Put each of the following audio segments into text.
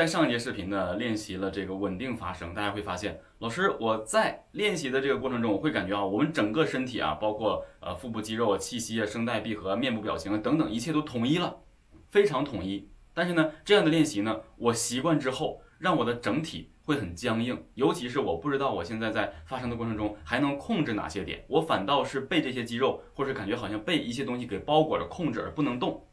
在上一节视频呢练习了这个稳定发声，大家会发现，老师我在练习的这个过程中，我会感觉啊，我们整个身体啊，包括呃腹部肌肉啊、气息啊、声带闭合、面部表情啊等等，一切都统一了，非常统一。但是呢，这样的练习呢，我习惯之后，让我的整体会很僵硬，尤其是我不知道我现在在发声的过程中还能控制哪些点，我反倒是被这些肌肉，或者感觉好像被一些东西给包裹着控制而不能动。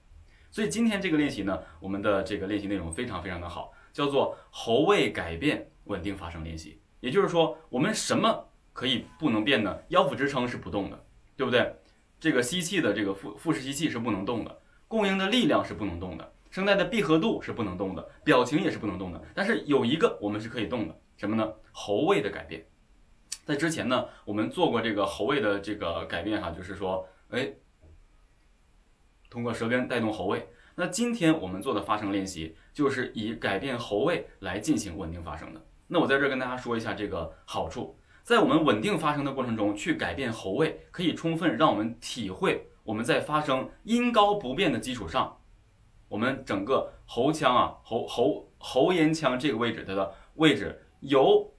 所以今天这个练习呢，我们的这个练习内容非常非常的好，叫做喉位改变稳定发声练习。也就是说，我们什么可以不能变呢？腰腹支撑是不动的，对不对？这个吸气的这个腹腹式吸气是不能动的，供应的力量是不能动的，声带的闭合度是不能动的，表情也是不能动的。但是有一个我们是可以动的，什么呢？喉位的改变。在之前呢，我们做过这个喉位的这个改变哈，就是说，哎。通过舌根带动喉位，那今天我们做的发声练习就是以改变喉位来进行稳定发声的。那我在这儿跟大家说一下这个好处，在我们稳定发声的过程中去改变喉位，可以充分让我们体会我们在发声音高不变的基础上，我们整个喉腔啊喉喉喉咽腔这个位置它的位置由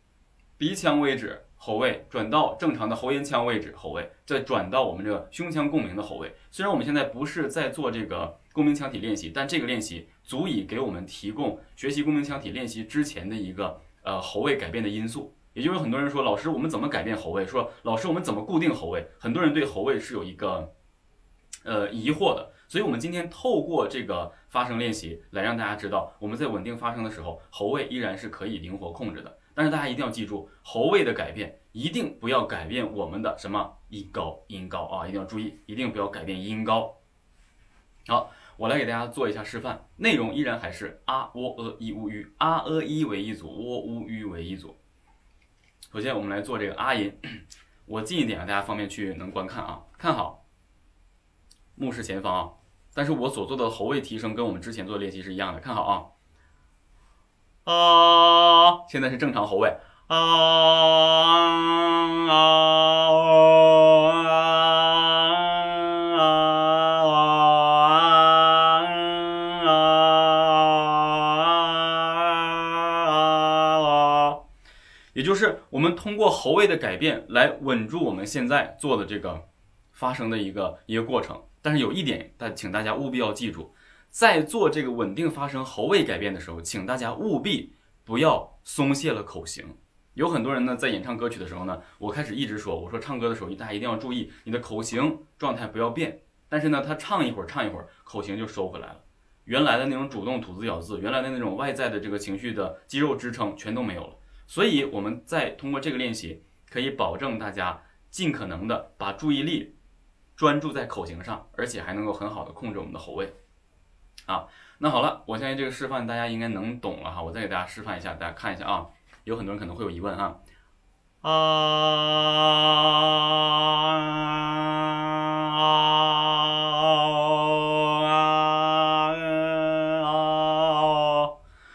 鼻腔位置。喉位转到正常的喉咽腔位置，喉位再转到我们这个胸腔共鸣的喉位。虽然我们现在不是在做这个共鸣腔体练习，但这个练习足以给我们提供学习共鸣腔体练习之前的一个呃喉位改变的因素。也就是很多人说，老师我们怎么改变喉位？说老师我们怎么固定喉位？很多人对喉位是有一个呃疑惑的。所以我们今天透过这个发声练习来让大家知道，我们在稳定发声的时候，喉位依然是可以灵活控制的。但是大家一定要记住，喉位的改变一定不要改变我们的什么音高，音高啊，一定要注意，一定不要改变音高。好，我来给大家做一下示范，内容依然还是啊、喔、呃、一、乌、吁，啊、呃、一为一组，喔、乌、吁为一组。首先我们来做这个啊音，我近一点，大家方便去能观看啊，看好，目视前方啊。但是我所做的喉位提升跟我们之前做的练习是一样的，看好啊。啊，现在是正常喉位啊啊啊！也就是我们通过喉位的改变来稳住我们现在做的这个发声的一个一个过程。但是有一点，但请大家务必要记住。在做这个稳定发声喉位改变的时候，请大家务必不要松懈了口型。有很多人呢，在演唱歌曲的时候呢，我开始一直说，我说唱歌的时候，大家一定要注意你的口型状态不要变。但是呢，他唱一会儿，唱一会儿，口型就收回来了，原来的那种主动吐字咬字，原来的那种外在的这个情绪的肌肉支撑全都没有了。所以，我们在通过这个练习，可以保证大家尽可能的把注意力专注在口型上，而且还能够很好的控制我们的喉位。啊，那好了，我相信这个示范大家应该能懂了哈。我再给大家示范一下，大家看一下啊。有很多人可能会有疑问啊。啊，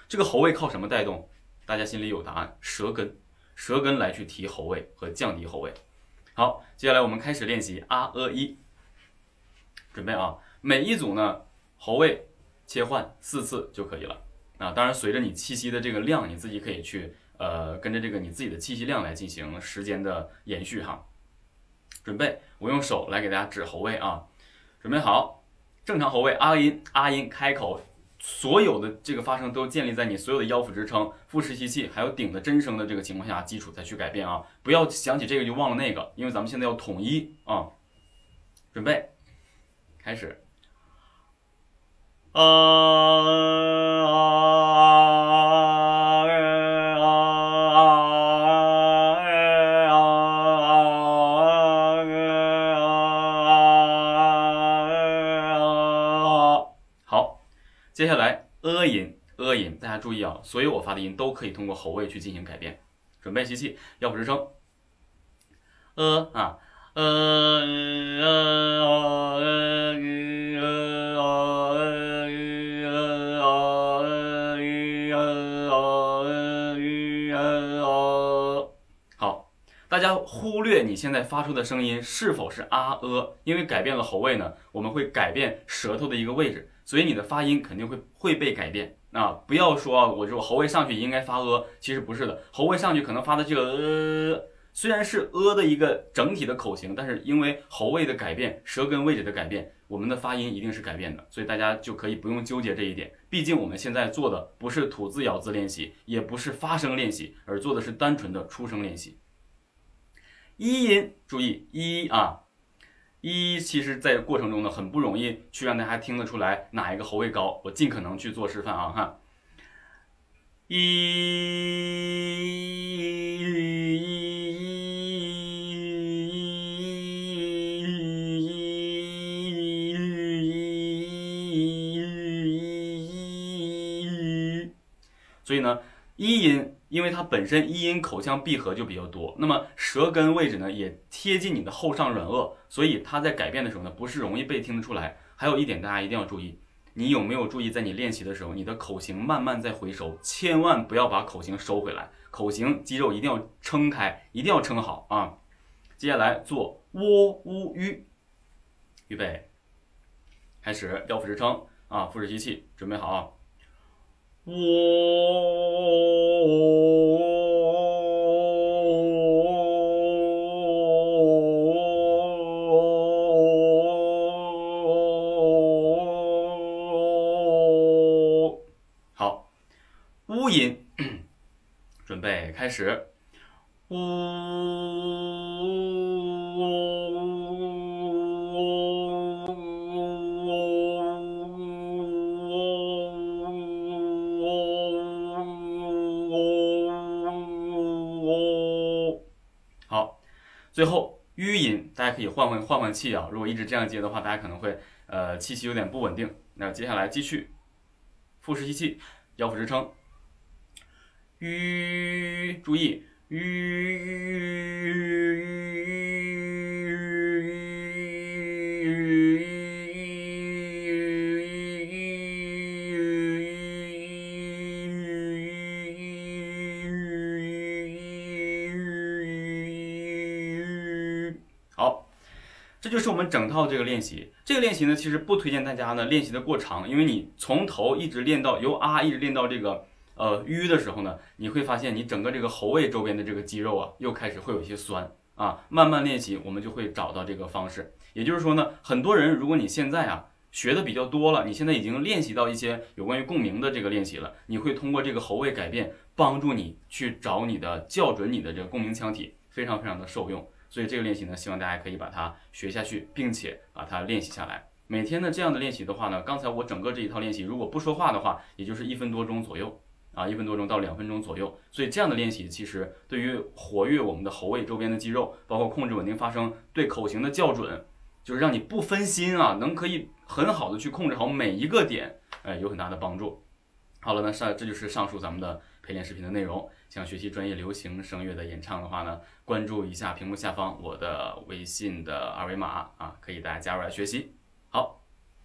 这个喉位靠什么带动？大家心里有答案，舌根，舌根来去提喉位和降低喉位。好，接下来我们开始练习啊呃一，准备啊，每一组呢喉位。切换四次就可以了啊！当然，随着你气息的这个量，你自己可以去呃跟着这个你自己的气息量来进行时间的延续哈。准备，我用手来给大家指喉位啊。准备好，正常喉位啊音啊音开口，所有的这个发声都建立在你所有的腰腹支撑、腹式吸气还有顶的真声的这个情况下基础再去改变啊！不要想起这个就忘了那个，因为咱们现在要统一啊。准备，开始。啊接下来呃音呃音，大家注意啊，所有我发的音都可以通过喉位去进行改变。准备吸气，腰部支撑，呃啊呃。忽略你现在发出的声音是否是啊呃，因为改变了喉位呢，我们会改变舌头的一个位置，所以你的发音肯定会会被改变。啊，不要说我就喉位上去应该发呃，其实不是的，喉位上去可能发的这个呃，虽然是呃的一个整体的口型，但是因为喉位的改变，舌根位置的改变，我们的发音一定是改变的，所以大家就可以不用纠结这一点。毕竟我们现在做的不是吐字咬字练习，也不是发声练习，而做的是单纯的出声练习。一音注意一啊。一，其实，在过程中呢，很不容易去让大家听得出来哪一个喉位高。我尽可能去做示范啊，哈。一，所以呢，一音。因为它本身一音口腔闭合就比较多，那么舌根位置呢也贴近你的后上软腭，所以它在改变的时候呢不是容易被听得出来。还有一点大家一定要注意，你有没有注意在你练习的时候，你的口型慢慢在回收，千万不要把口型收回来，口型肌肉一定要撑开，一定要撑好啊。接下来做喔呜吁，预备，开始，腰腹支撑啊，腹式吸气，准备好。我好，乌音，准备开始，呜。最后，吁音，大家可以换换换换气啊。如果一直这样接的话，大家可能会呃气息有点不稳定。那接下来继续，腹式吸气，腰腹支撑，吁，注意吁。这就是我们整套这个练习。这个练习呢，其实不推荐大家呢练习的过长，因为你从头一直练到由啊一直练到这个呃吁的时候呢，你会发现你整个这个喉位周边的这个肌肉啊，又开始会有一些酸啊。慢慢练习，我们就会找到这个方式。也就是说呢，很多人如果你现在啊学的比较多了，你现在已经练习到一些有关于共鸣的这个练习了，你会通过这个喉位改变，帮助你去找你的校准你的这个共鸣腔体，非常非常的受用。所以这个练习呢，希望大家可以把它学下去，并且把它练习下来。每天呢这样的练习的话呢，刚才我整个这一套练习，如果不说话的话，也就是一分多钟左右啊，一分多钟到两分钟左右。所以这样的练习其实对于活跃我们的喉位周边的肌肉，包括控制稳定发声，对口型的校准，就是让你不分心啊，能可以很好的去控制好每一个点，哎，有很大的帮助。好了，那上这就是上述咱们的陪练视频的内容。想学习专业流行声乐的演唱的话呢，关注一下屏幕下方我的微信的二维码啊，可以大家加入来学习。好。